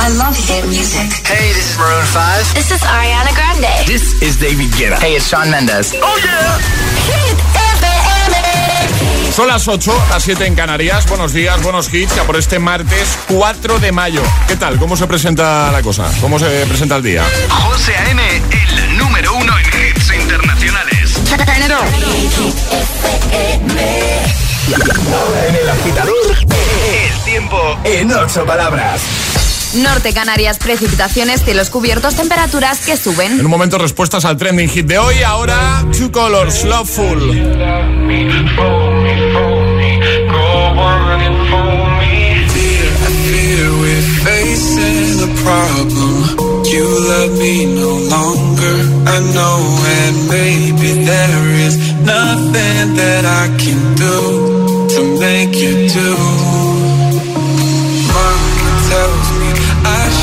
I love hit music. Hey, this is Maroon 5. This is Ariana Grande. This is David Guetta. Hey, it's Sean Mendes. Oh yeah. Hit FM. Son las 8, las 7 en Canarias. Buenos días, buenos hits. Ya por este martes 4 de mayo. ¿Qué tal? ¿Cómo se presenta la cosa? ¿Cómo se presenta el día? José A.M., el número uno en hits internacionales. En el agitador, El tiempo en ocho palabras. Norte Canarias, precipitaciones, cielos cubiertos, temperaturas que En suben. un momento respuestas al trending hit de hoy. Ahora, Two Colors, Loveful. You love me no longer. I know, and maybe there is nothing that I can do to make you do.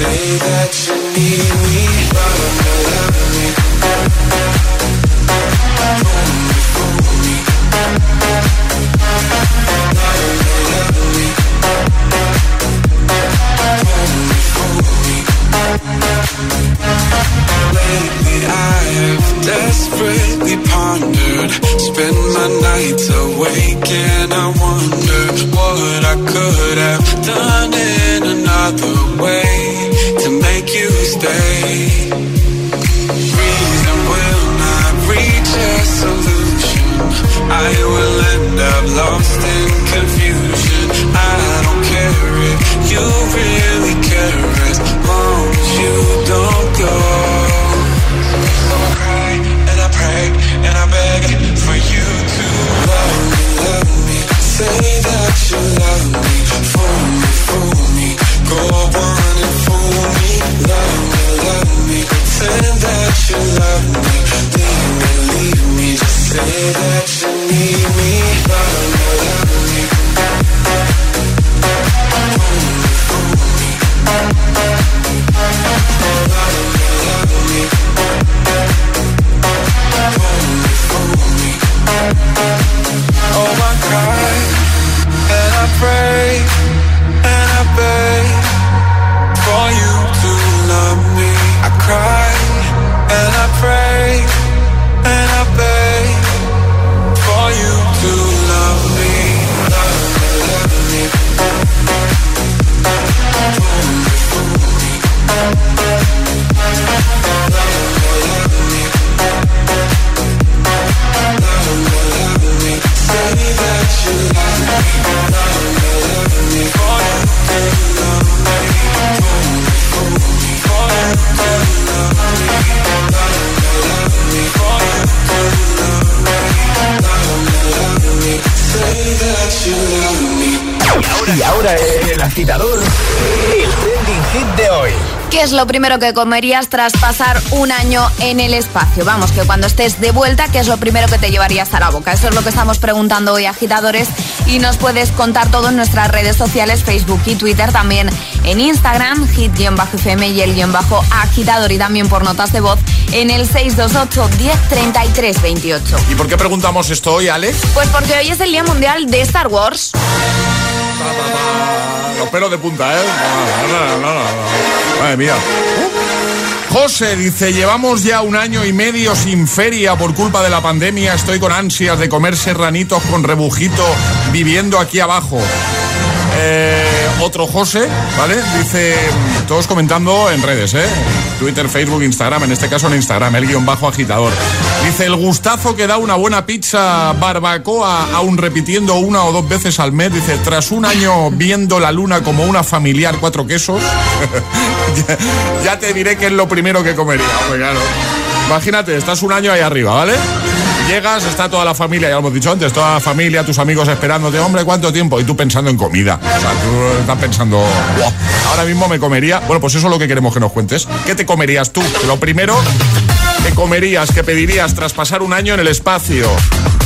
say that you need me, love me, love me. Fool me, fool me. Love me, love me. Fool me, fool me. Lately I have desperately pondered Spend my nights awake and I wonder What I could have done in another way To make you stay. Reason will not reach a solution. I will end up lost in confusion. I don't care if you you love me Leave me, leave me. Just say that you need me ¿Qué es lo primero que comerías tras pasar un año en el espacio? Vamos, que cuando estés de vuelta, ¿qué es lo primero que te llevarías a la boca? Eso es lo que estamos preguntando hoy, agitadores, y nos puedes contar todo en nuestras redes sociales, Facebook y Twitter, también en Instagram, hit-fm y el guion bajo agitador, y también por notas de voz en el 628 10 28. ¿Y por qué preguntamos esto hoy, Alex? Pues porque hoy es el Día Mundial de Star Wars. Los pelos de punta, ¿eh? Madre mía. José dice, llevamos ya un año y medio sin feria por culpa de la pandemia. Estoy con ansias de comer serranitos con rebujito viviendo aquí abajo. Eh, otro José, ¿vale? Dice, todos comentando en redes, ¿eh? Twitter, Facebook, Instagram, en este caso en Instagram, el guion bajo agitador. Dice, el gustazo que da una buena pizza barbacoa, aún repitiendo una o dos veces al mes. Dice, tras un año viendo la luna como una familiar cuatro quesos, ya, ya te diré que es lo primero que comería. Hombre, claro. Imagínate, estás un año ahí arriba, ¿vale? Llegas, está toda la familia, ya lo hemos dicho antes, toda la familia, tus amigos esperándote, hombre, ¿cuánto tiempo? Y tú pensando en comida. O sea, tú estás pensando, "Buah, ahora mismo me comería. Bueno, pues eso es lo que queremos que nos cuentes. ¿Qué te comerías tú? Lo primero, ¿qué comerías, qué pedirías tras pasar un año en el espacio?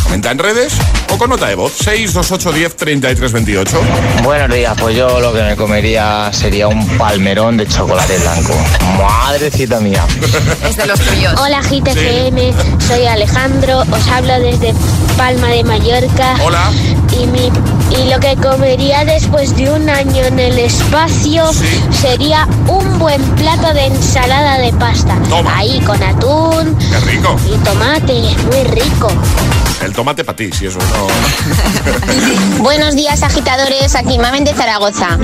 Comenta en redes o con nota de voz. 628 10 33 28. Buenos días, pues yo lo que me comería sería un palmerón de chocolate blanco. Madrecita mía. Es de los tuyos. Hola GTFM, soy Alejandro, os hablo desde Palma de Mallorca. Hola. Y, mi, y lo que comería después de un año en el espacio Sí. sería un buen plato de ensalada de pasta. Toma. Ahí con atún Qué rico. y tomate, muy rico. El tomate para ti, si eso no. Buenos días, agitadores. Aquí Mamen de Zaragoza.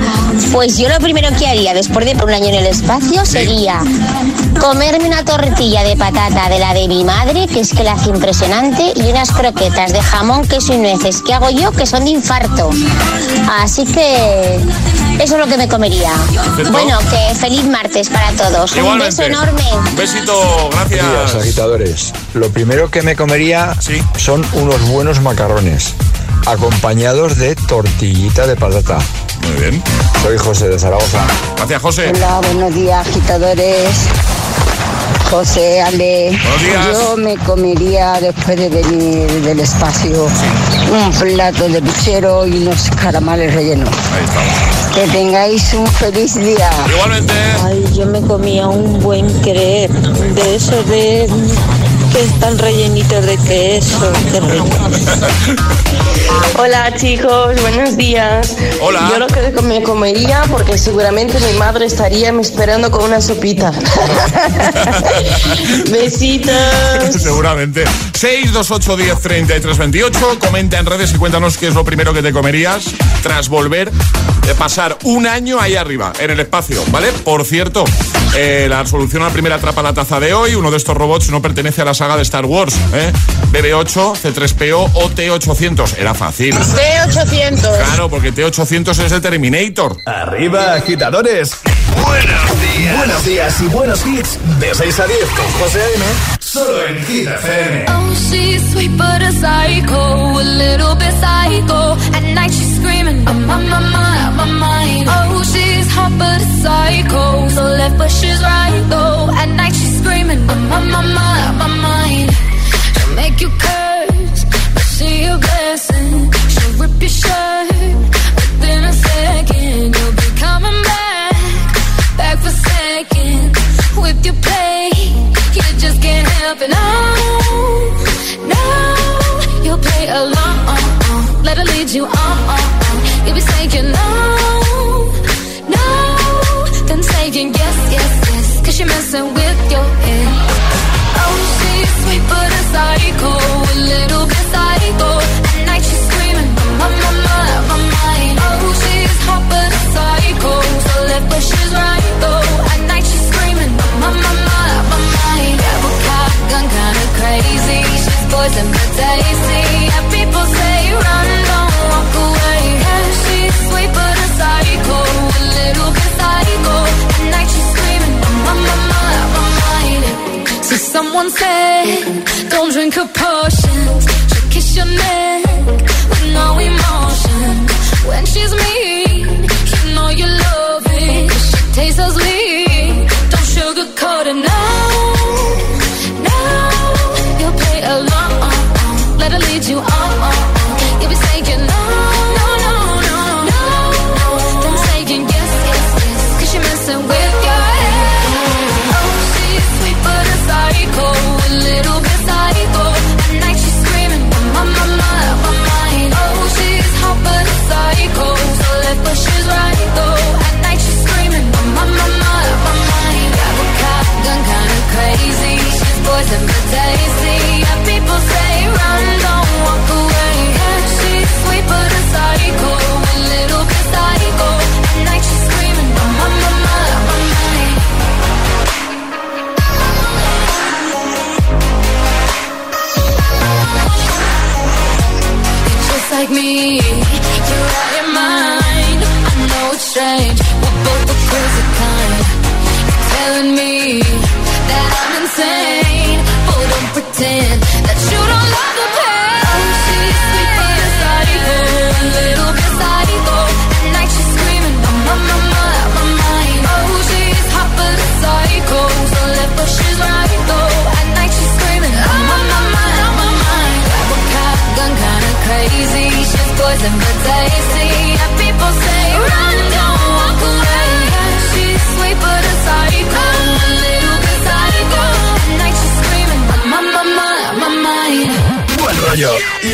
Pues yo lo primero que haría después de un año en el espacio sería comerme una tortilla de patata de la de mi madre, que es que la hace impresionante, y unas croquetas de jamón, queso y nueces que hago yo, que son de infarto. Así que eso es lo que me comería. Perfecto. Bueno, que feliz martes para todos. Un beso enorme. Un besito, gracias. días, agitadores. Lo primero que me comería Sí. son unos buenos macarrones, acompañados de tortillita de patata. Muy bien. Soy José de Zaragoza. Gracias, José. Hola, buenos días, agitadores. José, Ale. Yo me comería después de venir del espacio un plato de puchero y unos caramales rellenos. Ahí estamos. Que tengáis un feliz día. Igualmente. Ay, yo me comía un buen crepe de esos de que están rellenitos de queso. Qué rico. Hola chicos, buenos días. Hola. Yo lo que me comería, porque seguramente mi madre estaría me esperando con una sopita. Besitos. Seguramente. 628 10 33 28. Comenta en redes y cuéntanos qué es lo primero que te comerías tras volver de pasar un año ahí arriba, en el espacio, ¿vale? Por cierto, eh, la solución a la primera atrapa la taza de hoy. Uno de estos robots no pertenece a la saga de Star Wars, ¿eh? BB8, C3PO o T800. Era fácil. T800. Claro, porque T800 es de Terminator. Arriba, agitadores. Buenos días. Buenos días y buenos hits. De 6 a 10 con José A.M. Solo en Hit FM. Oh, she's sweet but a psycho, a little bit psycho. At night she's screaming, I'm on my mind, my mind. Oh, she's hot but a psycho, so left but she's right though. At night screaming, I'm on my mind, my mind. She'll make you curse, but she a blessing. She'll rip your shirt within a second. You'll be coming back, back for seconds. With your play, you just can't help it. No, no, you'll play along. Uh, uh. Let her lead you on. Uh, you'll be saying no, no, then saying yes, yes, yes. Cause you're messing with your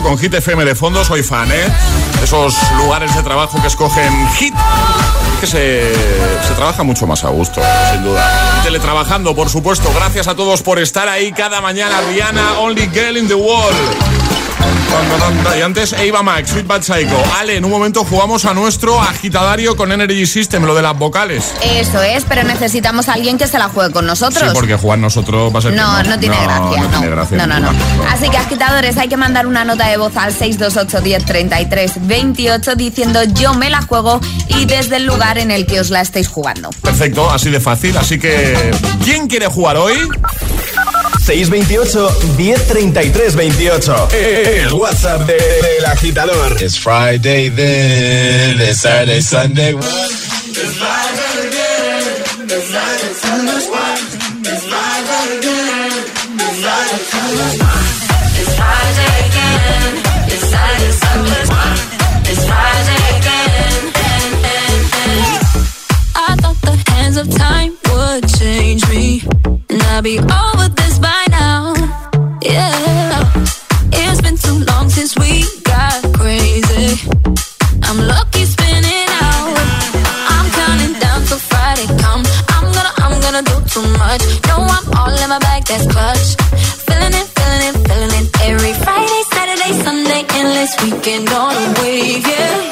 con Hit FM de fondo, soy fan, ¿eh? Esos lugares de trabajo que escogen Hit, que se, se trabaja mucho más a gusto, sin duda. Teletrabajando, por supuesto. Gracias a todos por estar ahí cada mañana. Rihanna, Only Girl in the World. Y antes Eva Max, Sweet Bad Psycho. Ale, en un momento jugamos a nuestro agitadario con Energy System, lo de las vocales. Eso es, pero necesitamos a alguien que se la juegue con nosotros. Sí, porque jugar nosotros va a ser que No, no tiene gracia. No, tiene gracia. No, no, no. Así que agitadores, hay que mandar una nota de voz al 628 10 33 28 diciendo yo me la juego y desde el lugar en el que os la estéis jugando. Perfecto, así de fácil. Así que, ¿quién quiere jugar hoy? 628 1033 28. El WhatsApp de- del agitador. It's Friday then, it's Saturday, Sunday. It's Friday again. It's Saturday, Sunday. It's Friday again. I thought the hands of time would change me, and I'd be that's clutch. Feeling it, feeling it, feeling it. Every Friday, Saturday, Sunday, endless weekend on a wave, yeah.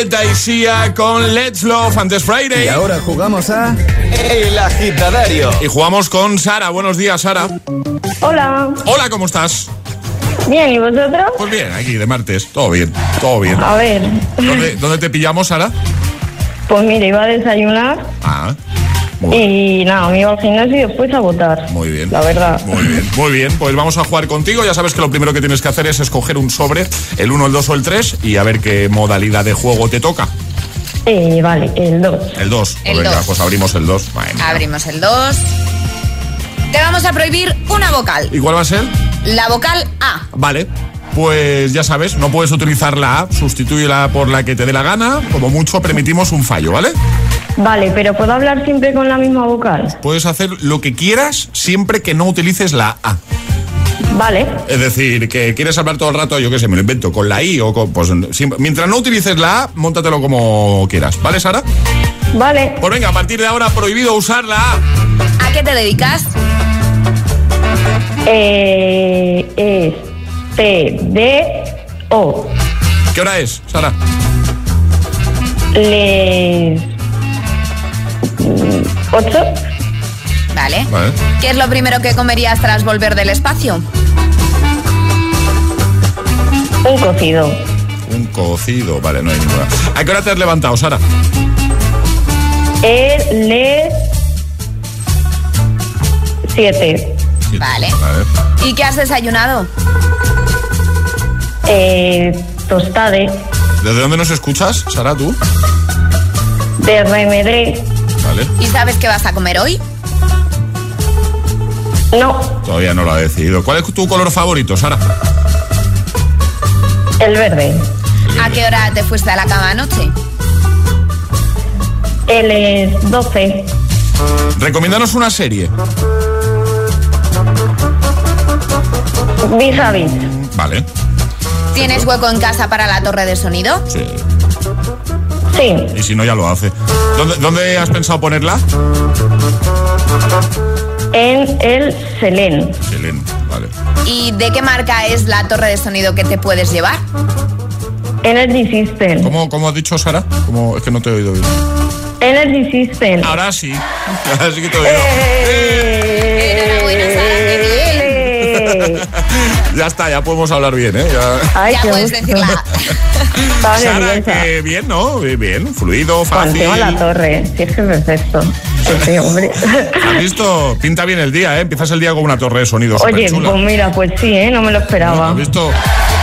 Guetta y Sia con Let's Love antes Friday. Y ahora jugamos a El agitadario. Y jugamos con Sara. Buenos días, Sara. Hola. Hola, ¿cómo estás? Bien, ¿y vosotros? Pues bien, aquí de martes. Todo bien, todo bien. A ver. ¿Dónde, dónde te pillamos, Sara? Pues mira, iba a desayunar Ah, y nada, me iba al gimnasio y después a votar. muy bien. La verdad. Muy bien, muy bien. Pues vamos a jugar contigo. Ya sabes que lo primero que tienes que hacer es escoger un sobre, el 1, el 2 o el 3, y a ver qué modalidad de juego te toca. Eh, vale, el 2. El 2. Pues venga, dos. pues abrimos el 2. Abrimos el 2. Te vamos a prohibir una vocal. ¿Y cuál va a ser? La vocal A. Vale. Pues ya sabes, no puedes utilizar la A, sustitúyela por la que te dé la gana, como mucho permitimos un fallo, ¿vale? Vale, pero ¿puedo hablar siempre con la misma vocal? Puedes hacer lo que quieras siempre que no utilices la A. Vale. Es decir, que quieres hablar todo el rato, yo qué sé, me lo invento, con la I o con... Pues, siempre- mientras no utilices la A, móntatelo como quieras, ¿vale, Sara? Vale. Pues venga, a partir de ahora prohibido usar la A. ¿A qué te dedicas? Eh, es T, D, O. ¿Qué hora es, Sara? Les... ¿Ocho? Vale. Vale. ¿Qué es lo primero que comerías tras volver del espacio? Un cocido. Un cocido, vale, no hay ninguna. ¿A qué hora te has levantado, Sara? El, les... Siete. Vale. ¿Y qué has desayunado? Eh, tostade. ¿Desde dónde nos escuchas, Sara, tú? De remedé. Vale. ¿Y sabes qué vas a comer hoy? No. Todavía no lo ha decidido. ¿Cuál es tu color favorito, Sara? El verde. ¿A qué hora te fuiste a la cama anoche? El es 12. Recomiéndanos una serie. Vis a vis. Vale. ¿Tienes hueco en casa para la torre de sonido? Sí. Sí. Y si no, ya lo hace. ¿Dónde, dónde has pensado ponerla? En el Selén. Selén, vale. ¿Y de qué marca es la torre de sonido que te puedes llevar? Energy System. ¿Cómo, cómo has dicho, Sara? ¿Cómo? Es que no te he oído bien. Energy System. Ahora sí. Ahora sí que te he oído. Enhorabuena, Sara, qué bien. ya está, ya podemos hablar bien, ¿eh? Ya. Ay, Ya qué puedes decirla. Sara, que bien, ¿no? Bien, fluido, Cuando fácil. tengo la torre. Sí, es que es perfecto. Sí, sí, hombre. ¿Has visto? Pinta bien el día, ¿eh? Empiezas el día con una torre de sonido Oye, pues mira, pues sí, ¿eh? No me lo esperaba. ¿Has visto?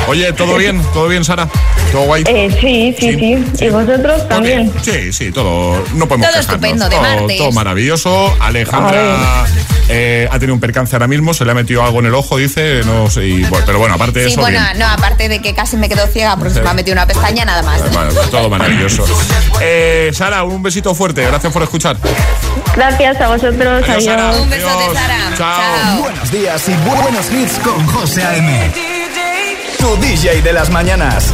Oye, ¿todo bien? ¿Todo bien, Sara? ¿Todo guay? Eh, sí, sí, sí, ¿Y vosotros también? Sí, sí, todo. No podemos Todo quejarnos. estupendo, de todo, martes. todo maravilloso. Alejandra eh, ha tenido un percance ahora mismo, se le ha metido algo en el ojo, dice. No sé. y, bueno, pero bueno, aparte de Sí, eso. bueno, bien. no, aparte de que casi me quedo ciega porque se me ha metido una pestaña, nada más. Bueno, todo maravilloso. Eh, Sara, un besito fuerte. Gracias por escuchar. Gracias a vosotros. Adiós, Sara. Un besote, Adiós. Sara. Chao. Buenos días y buenos hits con José A.M. Tu DJ de las mañanas.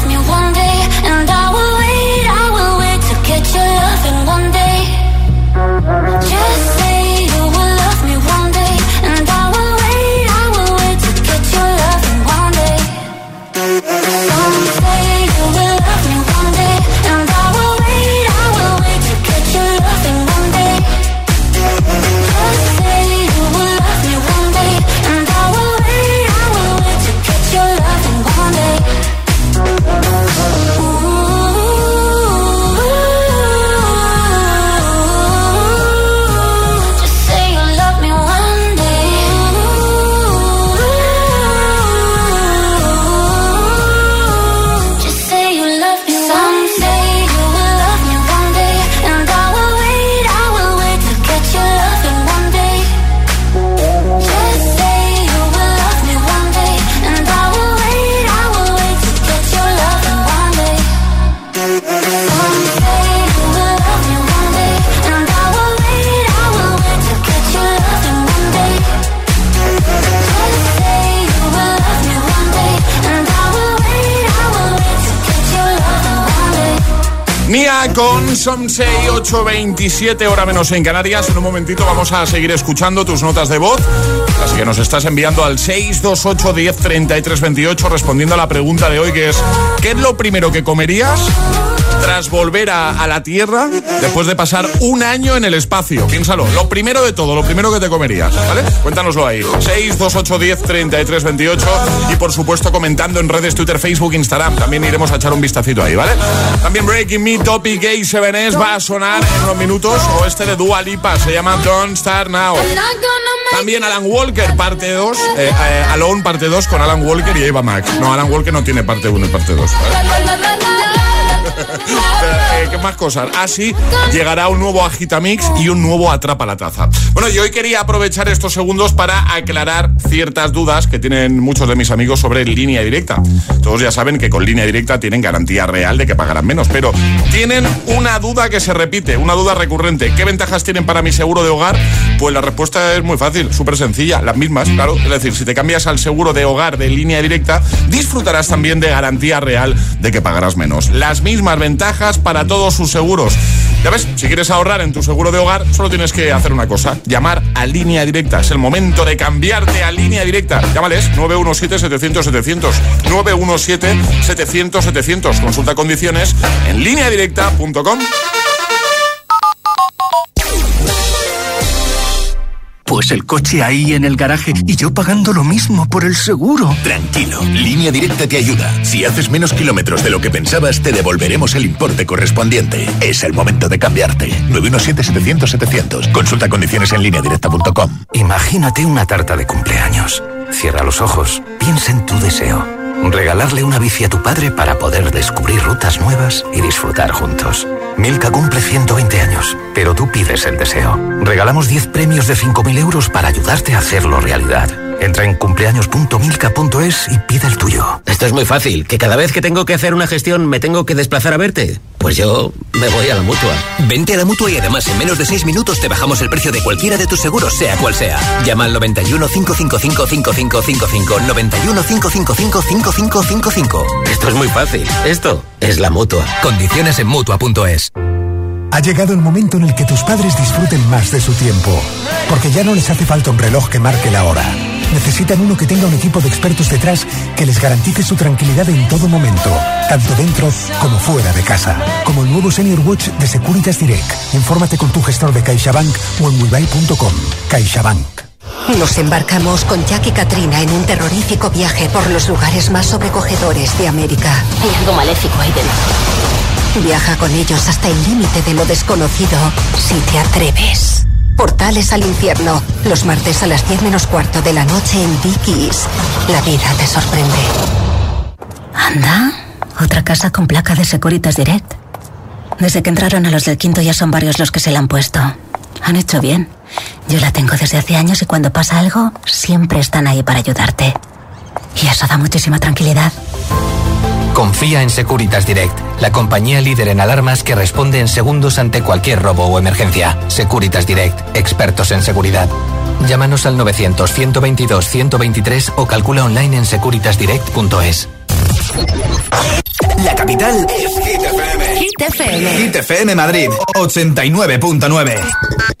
con Some Say 827, hora menos en Canarias. En un momentito vamos a seguir escuchando tus notas de voz. Así que nos estás enviando al 628 10 33 28 respondiendo a la pregunta de hoy que es ¿qué es lo primero que comerías tras volver a, la Tierra después de pasar un año en el espacio? Piénsalo. Lo primero de todo, lo primero que te comerías, ¿vale? Cuéntanoslo ahí. 6, 2, 8, 10, 33, 28 y por supuesto comentando en redes Twitter, Facebook, Instagram. También iremos a echar un vistacito ahí, ¿vale? También Breaking Me, Topic Gay 7S va a sonar en unos minutos o este de Dua Lipa se llama Don't Start Now. También Alan Walker, parte 2, eh, eh, Alone, parte 2 con Alan Walker y Eva Max. No, Alan Walker no tiene parte 1 y parte 2. Eh, ¿Qué más cosas? Así llegará un nuevo Agitamix y un nuevo Atrapa la Taza. Bueno, yo hoy quería aprovechar estos segundos para aclarar ciertas dudas que tienen muchos de mis amigos sobre línea directa. Todos ya saben que con línea directa tienen garantía real de que pagarán menos, pero tienen una duda que se repite, una duda recurrente. ¿Qué ventajas tienen para mi seguro de hogar? Pues la respuesta es muy fácil, súper sencilla, las mismas, claro. Es decir, si te cambias al seguro de hogar de línea directa, disfrutarás también de garantía real de que pagarás menos. Las mismas ventajas para todos sus seguros. Ya ves, si quieres ahorrar en tu seguro de hogar, solo tienes que hacer una cosa, llamar a línea directa. Es el momento de cambiarte a línea directa. Llámales 917-700-700. 917-700-700. Consulta condiciones en lineadirecta.com. Pues el coche ahí en el garaje y yo pagando lo mismo por el seguro. Tranquilo, Línea Directa te ayuda. Si haces menos kilómetros de lo que pensabas, te devolveremos el importe correspondiente. Es el momento de cambiarte. 917-700-700. Consulta condiciones en lineadirecta.com. Imagínate una tarta de cumpleaños. Cierra los ojos, piensa en tu deseo. Regalarle una bici a tu padre para poder descubrir rutas nuevas y disfrutar juntos. Milka cumple 120 años, pero tú pides el deseo. Regalamos 10 premios de 5.000 euros para ayudarte a hacerlo realidad. Entra en cumpleaños.milka.es y pide el tuyo. Esto es muy fácil, que cada vez que tengo que hacer una gestión me tengo que desplazar a verte. Pues yo me voy a la mutua. Vente a la mutua y además en menos de 6 minutos te bajamos el precio de cualquiera de tus seguros, sea cual sea. Llama al 91 555 5555 91 555 5555. Esto es muy fácil. Esto es la mutua. Condiciones en mutua.es. Ha llegado el momento en el que tus padres disfruten más de su tiempo, porque ya no les hace falta un reloj que marque la hora. Necesitan uno que tenga un equipo de expertos detrás que les garantice su tranquilidad en todo momento, tanto dentro como fuera de casa. Como el nuevo Senior Watch de Securitas Direct. Infórmate con tu gestor de CaixaBank o en webuy.com. CaixaBank. Nos embarcamos con Jack y Katrina en un terrorífico viaje por los lugares más sobrecogedores de América. Hay algo maléfico ahí dentro. Viaja con ellos hasta el límite de lo desconocido si te atreves. Portales al infierno, los martes a las 10 menos cuarto de la noche en Dickies. La vida te sorprende. Anda, otra casa con placa de Securitas Direct. Desde que entraron a los del quinto ya son varios los que se la han puesto. Han hecho bien. Yo la tengo desde hace años y cuando pasa algo, siempre están ahí para ayudarte. Y eso da muchísima tranquilidad. Confía en Securitas Direct, la compañía líder en alarmas que responde en segundos ante cualquier robo o emergencia. Securitas Direct, expertos en seguridad. Llámanos al 900-122-123 o calcula online en securitasdirect.es. La capital es Hit FM. Hit FM. Hit FM Madrid, 89.9.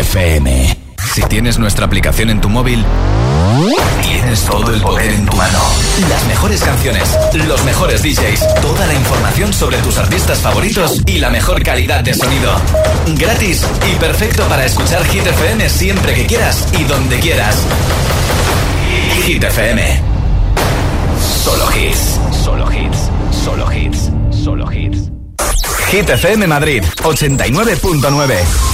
FM. Si tienes nuestra aplicación en tu móvil, tienes todo el poder en tu mano. Las mejores canciones, los mejores DJs, toda la información sobre tus artistas favoritos y la mejor calidad de sonido. Gratis y perfecto para escuchar Hit FM siempre que quieras y donde quieras. Hit FM. Solo hits. Solo hits. Solo hits. Solo hits. Hit FM Madrid 89.9.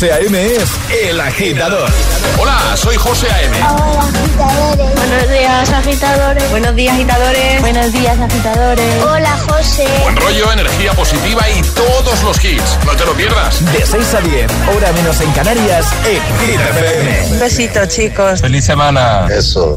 José A.M. es El Agitador. Hola, soy José A.M. Buenos días, agitadores. Buenos días, agitadores. Buenos días, agitadores. Hola, José. Buen rollo, energía positiva y todos los hits. No te lo pierdas. De 6 a 10, hora menos en Canarias, en Hit FM. Un besito, chicos. Feliz semana. Eso.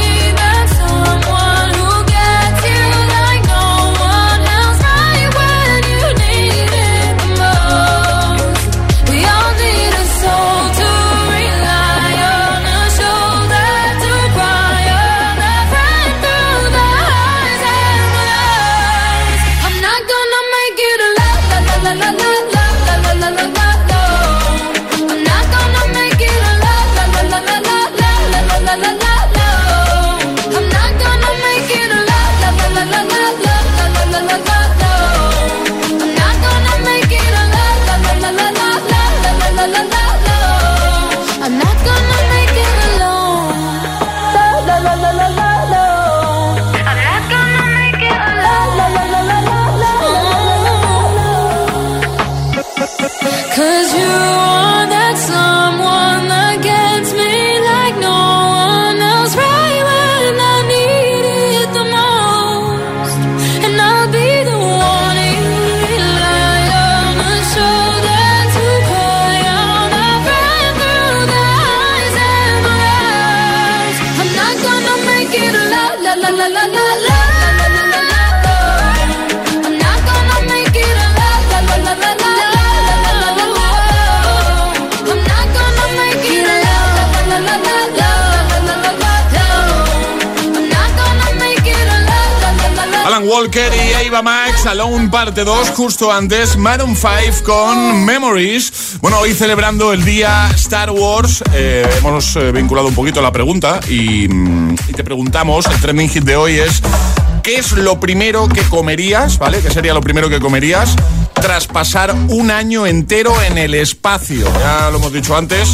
Walker y Ava Max, Alone parte 2, justo antes, Maroon 5 con Memories. Bueno, hoy celebrando el día Star Wars, eh, hemos eh, vinculado un poquito la pregunta y, mm, y te preguntamos, el trending hit de hoy es, ¿qué es lo primero que comerías, ¿vale? ¿Qué sería lo primero que comerías tras pasar un año entero en el espacio? Ya lo hemos dicho antes,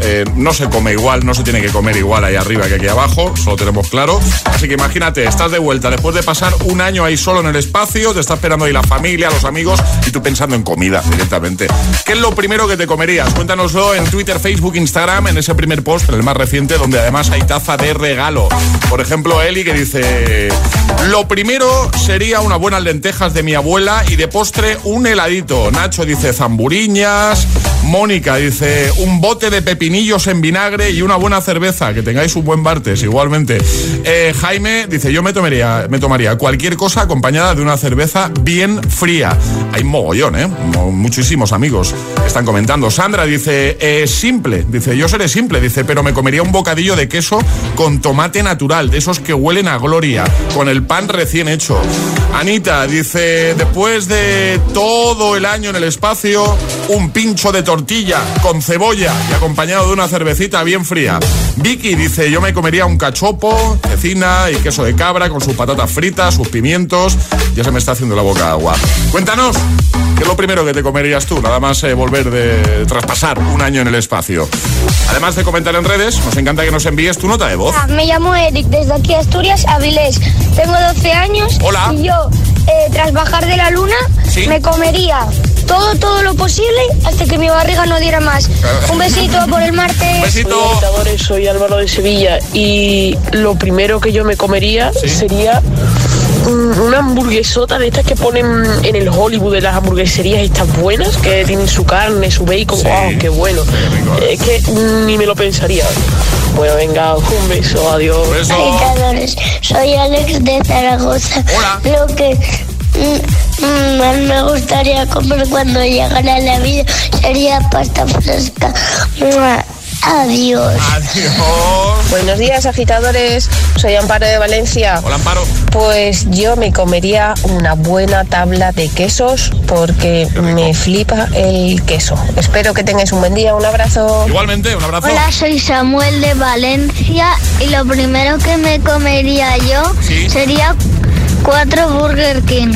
eh, no se come igual, no se tiene que comer igual ahí arriba que aquí abajo, eso lo tenemos claro. Así que imagínate, estás de vuelta después de pasar un año ahí solo en el espacio, te está esperando ahí la familia, los amigos y tú pensando en comida directamente. ¿Qué es lo primero que te comerías? Cuéntanoslo en Twitter, Facebook, Instagram, en ese primer post, el más reciente, donde además hay taza de regalo. Por ejemplo, Eli que dice, lo primero sería unas buenas lentejas de mi abuela y de postre un heladito. Nacho dice zamburiñas. Mónica dice un bote de pepinillos en vinagre y una buena cerveza. Que tengáis un buen martes, igualmente. Eh, Jaime dice: Yo me tomaría, cualquier cosa acompañada de una cerveza bien fría. Hay mogollón, ¿eh? Mo- Muchísimos amigos están comentando. Sandra dice: eh, Simple. Dice: Yo seré simple. Dice: Pero me comería un bocadillo de queso con tomate natural, de esos que huelen a gloria, con el pan recién hecho. Anita dice: Después de todo el año en el espacio, un pincho de tortilla con cebolla y acompañado de una cervecita bien fría. Vicky dice: Yo me comería un cachopo, cecina y queso de cabra con sus patatas fritas, sus pimientos. Ya se me está haciendo la boca agua. Cuéntanos, ¿qué es lo primero que te comerías tú? Nada más eh, volver de traspasar un año en el espacio. Además de comentar en redes, nos encanta que nos envíes tu nota de voz. Me llamo Eric, desde aquí Asturias, Avilés. Tengo 12 años Hola. y yo, eh, tras bajar de la luna, Sí. me comería todo, todo lo posible hasta que mi barriga no diera más. Un besito por el martes. Soy agitadores, soy Álvaro de Sevilla y lo primero que yo me comería sería mm, una hamburguesota de estas que ponen en el Hollywood de las hamburgueserías estas buenas que tienen su carne, su bacon, wow, qué bueno. Es que ni me lo pensaría. Bueno, venga, un beso, adiós. Agitadores, soy Alex de Zaragoza. Lo que mm, mm, más me gustaría comer cuando llegara la vida sería pasta fresca. Mua. Adiós. Adiós. Buenos días, agitadores. Soy Amparo de Valencia. Hola, Amparo. Pues yo me comería una buena tabla de quesos porque me flipa el queso. Espero que tengáis un buen día. Un abrazo. Igualmente, un abrazo. Hola, soy Samuel de Valencia y lo primero que me comería yo sería cuatro Burger King.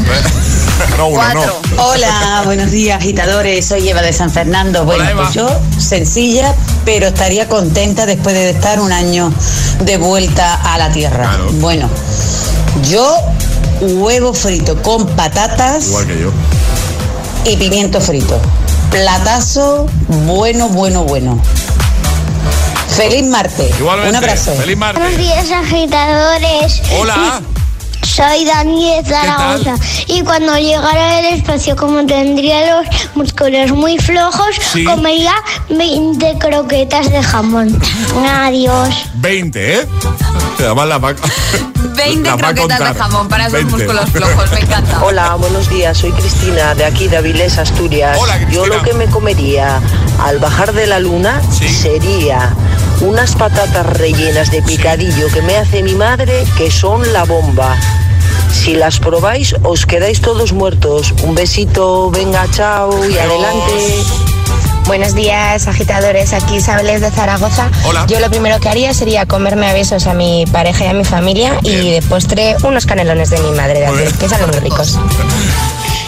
No, uno, no. Hola, buenos días, agitadores. Soy Eva de San Fernando. Bueno, pues yo, sencilla, pero estaría contenta después de estar un año de vuelta a la tierra. Bueno, yo, huevo frito con patatas Igual que yo. y pimiento frito. Platazo bueno, bueno, bueno. Feliz martes. Igualmente. Un abrazo. Feliz martes. Buenos días, agitadores. Hola. Soy Dani de Zaragoza y cuando llegara al espacio como tendría los músculos muy flojos, Sí. comería 20 croquetas de jamón. Adiós. 20, ¿eh? Además la va, 20 la va a croquetas de jamón para esos 20. músculos flojos, me encanta. Hola, buenos días. Soy Cristina de aquí de Avilés, Asturias. Hola, Cristina. Yo lo que me comería al bajar de la luna sería unas patatas rellenas de picadillo que me hace mi madre, que son la bomba. Si las probáis, os quedáis todos muertos. Un besito, venga, chao y adelante. Buenos días, agitadores. Aquí Isabel de Zaragoza. Hola. Yo lo primero que haría sería comerme a besos a mi pareja y a mi familia y de postre unos canelones de mi madre de que salen muy ricos.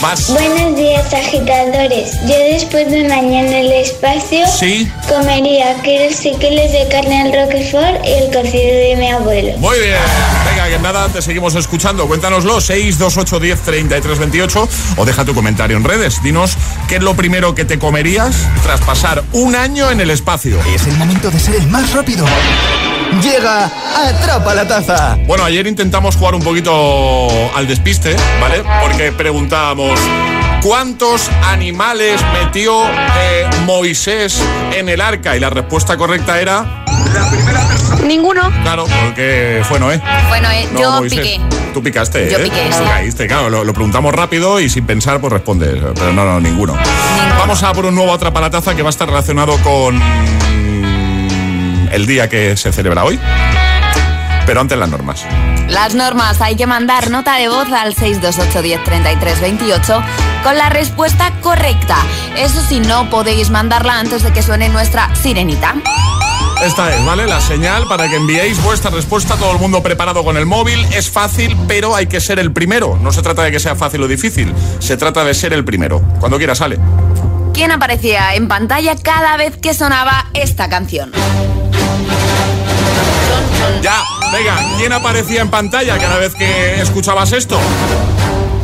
Buenos días, agitadores. Yo después de un año en el espacio Sí. comería y kilos de carne al roquefort y el cocido de mi abuelo. Muy bien. Venga, que nada, te seguimos escuchando. Cuéntanoslo, 628 10 33 28 o deja tu comentario en redes. Dinos qué es lo primero que te comerías tras pasar un año en el espacio. Es el momento de ser el más rápido. Llega Atrapa la Taza. Bueno, ayer intentamos jugar un poquito al despiste, ¿vale? Porque preguntábamos, ¿cuántos animales metió eh, Moisés en el arca? Y la respuesta correcta era... Ninguno. Claro, porque fue Noé. Bueno, eh, No, yo Moisés. piqué. Tú picaste, Yo ¿eh? piqué, Tú sí. Caíste, claro, lo, lo preguntamos rápido y sin pensar, pues respondes. Pero no, no, ninguno. Vamos a por un nuevo Atrapalataza que va a estar relacionado con el día que se celebra hoy. Pero antes las normas. Las normas, hay que mandar nota de voz al 628 10 33 28 con la respuesta correcta. Eso sí, no podéis mandarla antes de que suene nuestra sirenita. Esta es, ¿vale? La señal para que enviéis vuestra respuesta. Todo el mundo preparado con el móvil. Es fácil, pero hay que ser el primero. No se trata de que sea fácil o difícil. Se trata de ser el primero. Cuando quiera sale. ¿Quién aparecía en pantalla cada vez que sonaba esta canción? Ya, venga, ¿quién aparecía en pantalla cada vez que escuchabas esto?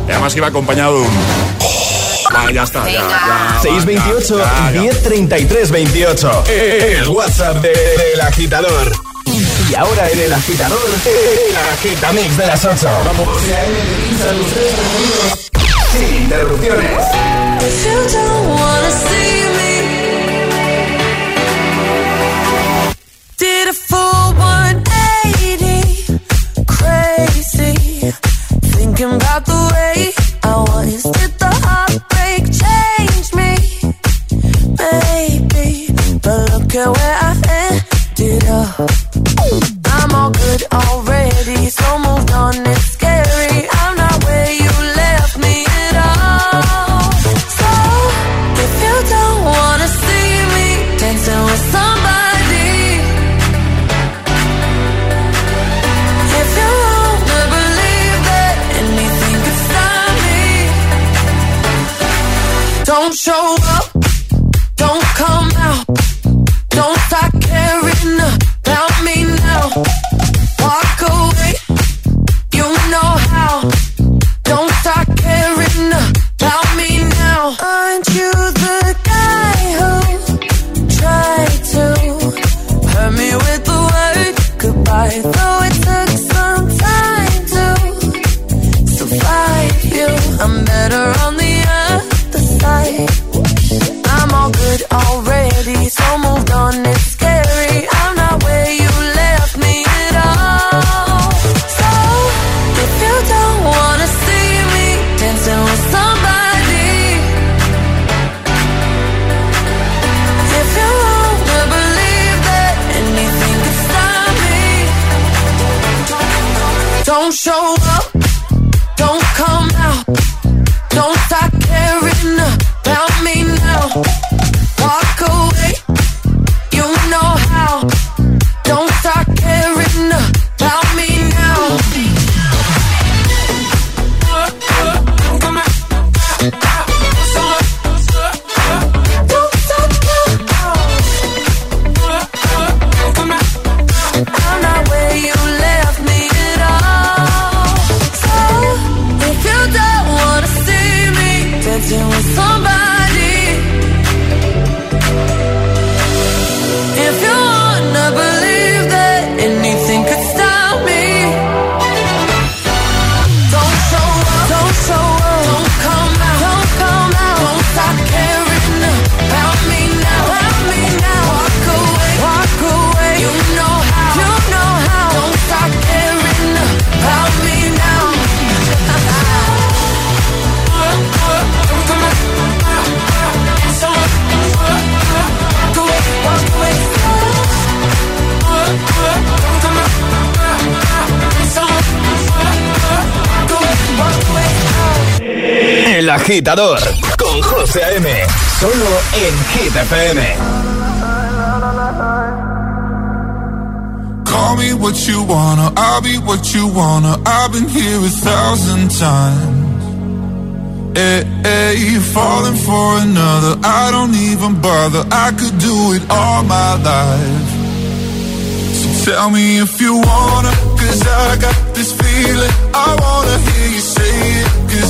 Y además iba acompañado de un... Ah, ya está, ya, ya. 628 ya, ya. 1033 28. El WhatsApp de- del agitador. Y ahora en el agitador, el agitamix de las 8. Vamos. Sin interrupciones. Full 180, crazy, thinking about the way I was. Did the agitador con José A.M. Solo en Hit FM. Call me what you wanna, I'll be what you wanna. I've been here a thousand times. Eh, eh, hey, hey, falling for another. I don't even bother. I could do it all my life. So Tell me if you wanna, cause I got this feeling. I wanna hear you say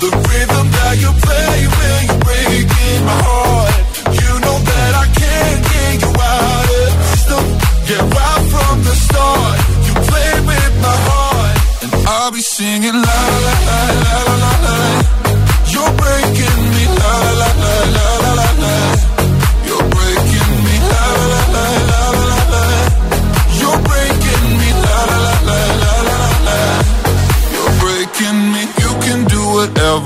the rhythm that you play when you're breaking my heart. You know that I can't get you out of system. From the start, you play with my heart, and I'll be singing la la la la la la. You're breaking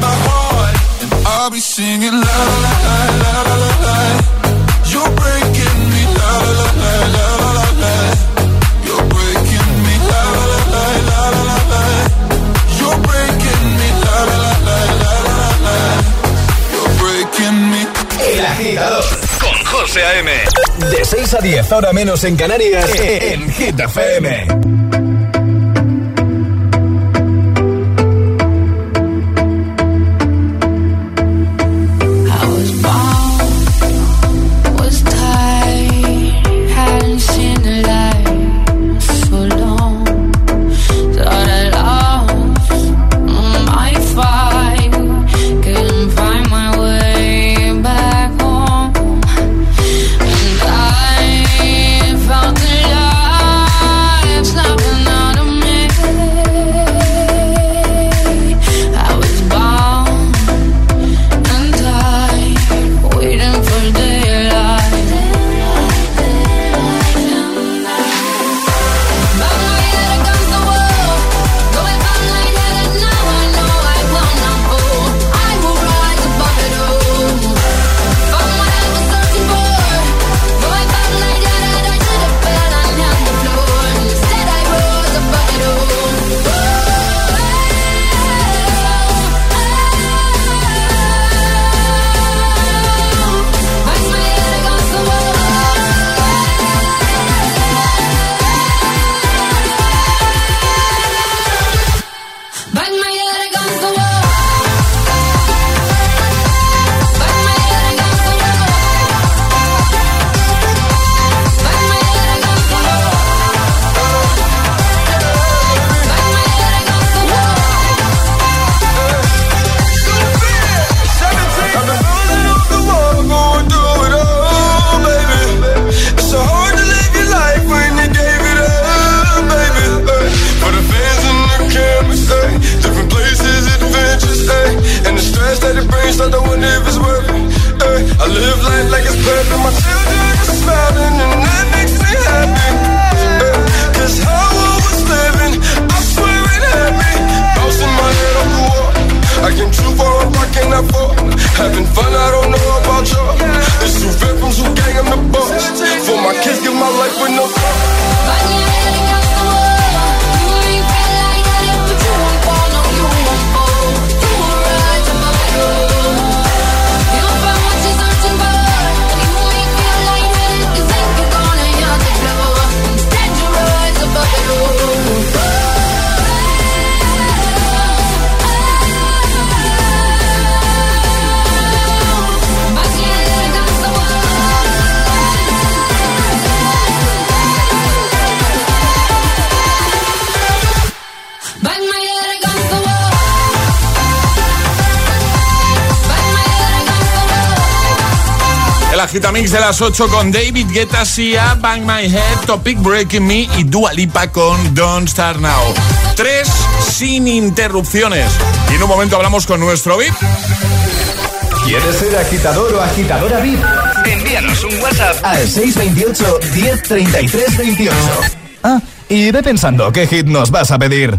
my heart, and I'll be singing la la la la la la la. You're breaking me la la la la la la la. You're breaking me la la la la la la la. You're breaking me la la la la la la la. You're breaking me. El agitador con José A.M. De 6 a 10, ahora menos en Canarias, en Hit FM. de las 8 con David Guetta, Sia, Bang My Head, Topic Breaking Me y Dua Lipa con Don't Start Now. Tres sin interrupciones. Y en un momento hablamos con nuestro VIP. ¿Quieres ser agitador o agitadora VIP? Envíanos un WhatsApp al 628 103328. Ah, y ve pensando qué hit nos vas a pedir.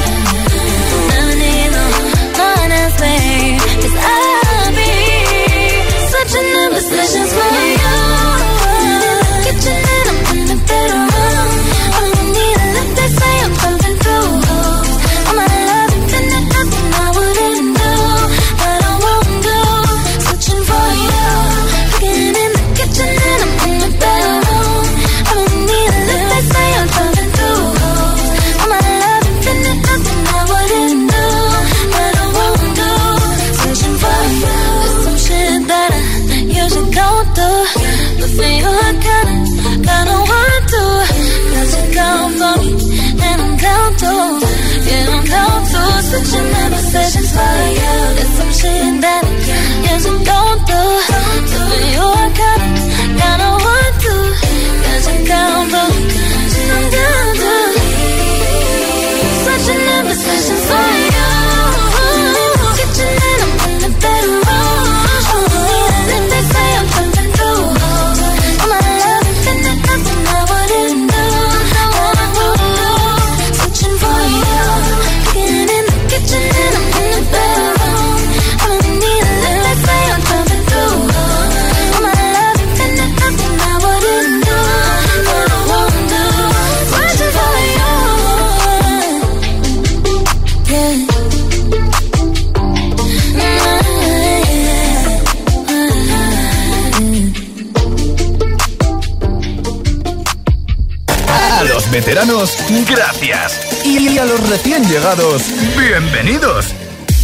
gracias. Y a los recién llegados, bienvenidos.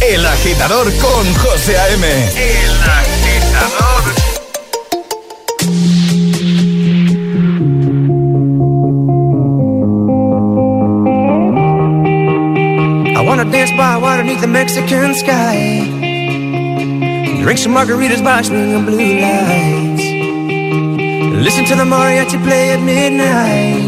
El agitador con José A.M. El agitador. I wanna dance by water beneath the Mexican sky. Drink some margaritas by swinging blue lights. Listen to the mariachi play at midnight.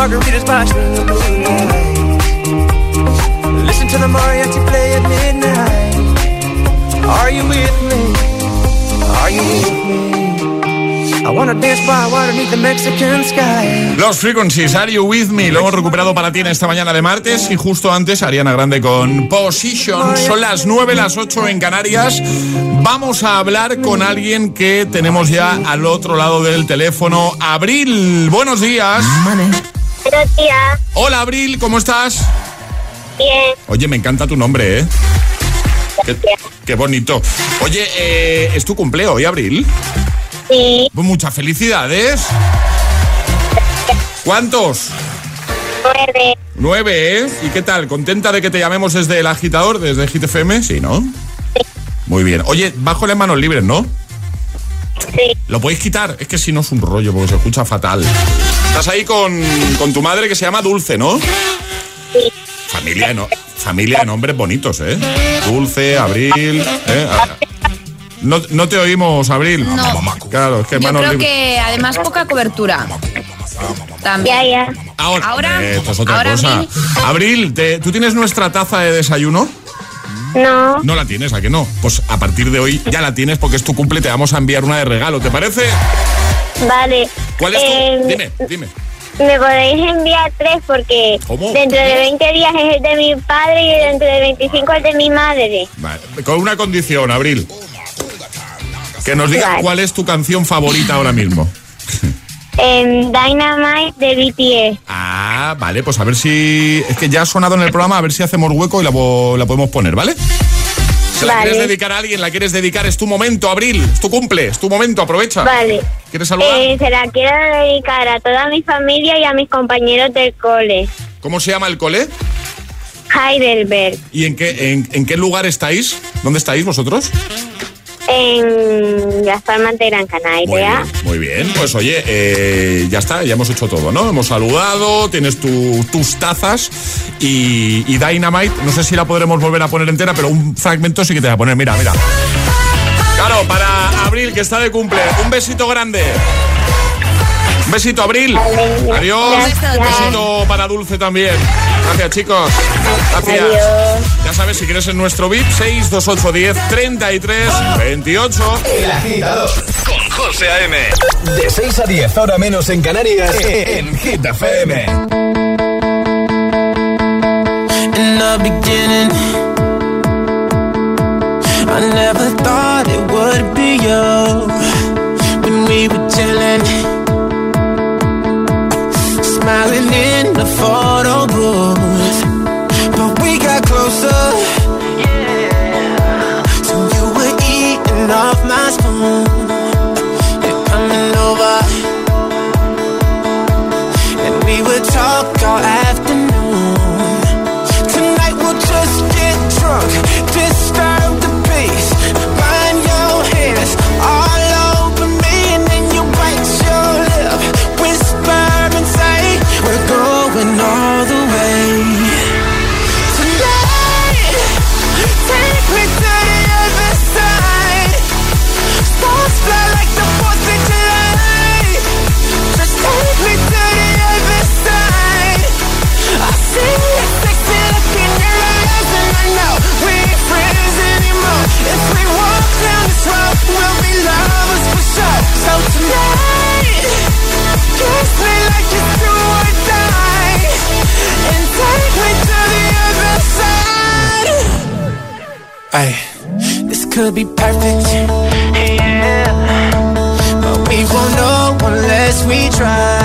Margaritas by swinging blue lights. Listen to the mariachi play at midnight. Are you with me? Are you with me? I wanna dance by water beneath the Mexican sky. Los Frequencies, Are You With Me? Lo hemos recuperado para ti en esta mañana de martes y justo antes Ariana Grande con Position. Son las 9, las 8 en Canarias. Vamos a hablar con alguien que tenemos ya al otro lado del teléfono. Abril, buenos días. Buenos días. Hola Abril, ¿cómo estás? Bien. Oye, me encanta tu nombre, ¿eh? Qué, qué bonito. Oye, eh, ¿es tu cumpleo hoy, Abril? Sí. Pues muchas felicidades. ¿Cuántos? Nueve. Nueve, ¿eh? ¿Y qué tal? ¿Contenta de que te llamemos desde el agitador, desde Hit FM? Sí, ¿no? Muy bien. Oye, bajo las manos libres, ¿no? Sí. ¿Lo podéis quitar? Es que si no es un rollo, porque se escucha fatal. Estás ahí con, con tu madre que se llama Dulce, ¿no? Sí. Familia de, no- familia de nombres bonitos, ¿eh? Dulce, Abril, ¿eh? No, no te oímos, Abril. No. Claro, es que Yo creo que además poca cobertura. También. Ya, ya. Ahora, Ahora- eh, esto es otra ahora, cosa. Abril. Abril, te- ¿tú tienes nuestra taza de desayuno? No. No la tienes, ¿a que no? Pues a partir de hoy ya la tienes porque es tu cumple, te vamos a enviar una de regalo, ¿te parece? Vale. ¿Cuál es tu...? Eh, Dime, dime. Me podéis enviar tres porque ¿Cómo? dentro de 20 días es el de mi padre y dentro de 25 el de mi madre. Vale, Con una condición, Abril. Que nos digas Vale. cuál es tu canción favorita ahora mismo. Em, Dynamite de BTS. Ah, vale, pues a ver si... Es que ya ha sonado en el programa, a ver si hacemos hueco y la, la podemos poner, ¿vale? Si la Vale. quieres dedicar a alguien, la quieres dedicar, es tu momento, Abril. Es tu cumple, es tu momento, aprovecha. Vale. ¿Quieres saludar? Eh, se la quiero dedicar a toda mi familia y a mis compañeros del cole. ¿Cómo se llama el cole? Heidelberg. ¿Y en qué, en, en qué lugar estáis? ¿Dónde estáis vosotros? En Las Palmas de Gran Canaria. Muy bien, pues oye, eh, ya está, ya hemos hecho todo, ¿no? Hemos saludado, tienes tu- tus tazas y, y Dynamite, no sé si la podremos volver a poner entera, pero un fragmento sí que te voy a poner, mira, mira. Claro, para Abril, que está de cumple, un besito grande. Un besito, Abril. Adiós. Gracias. Un besito para Dulce también. Gracias, chicos. Gracias. Adiós. Ya sabes, si quieres en nuestro VIP, 62810 33 28. El agitador con José A.M. De 6 a 10, ahora menos en Canarias, en Hit FM. in the beginning. I never thought it would be you when we were chilling, smiling in the photo booth. But we got closer. Yeah. So you were eating off my spoon. Could be perfect. Yeah. But we won't know unless we try.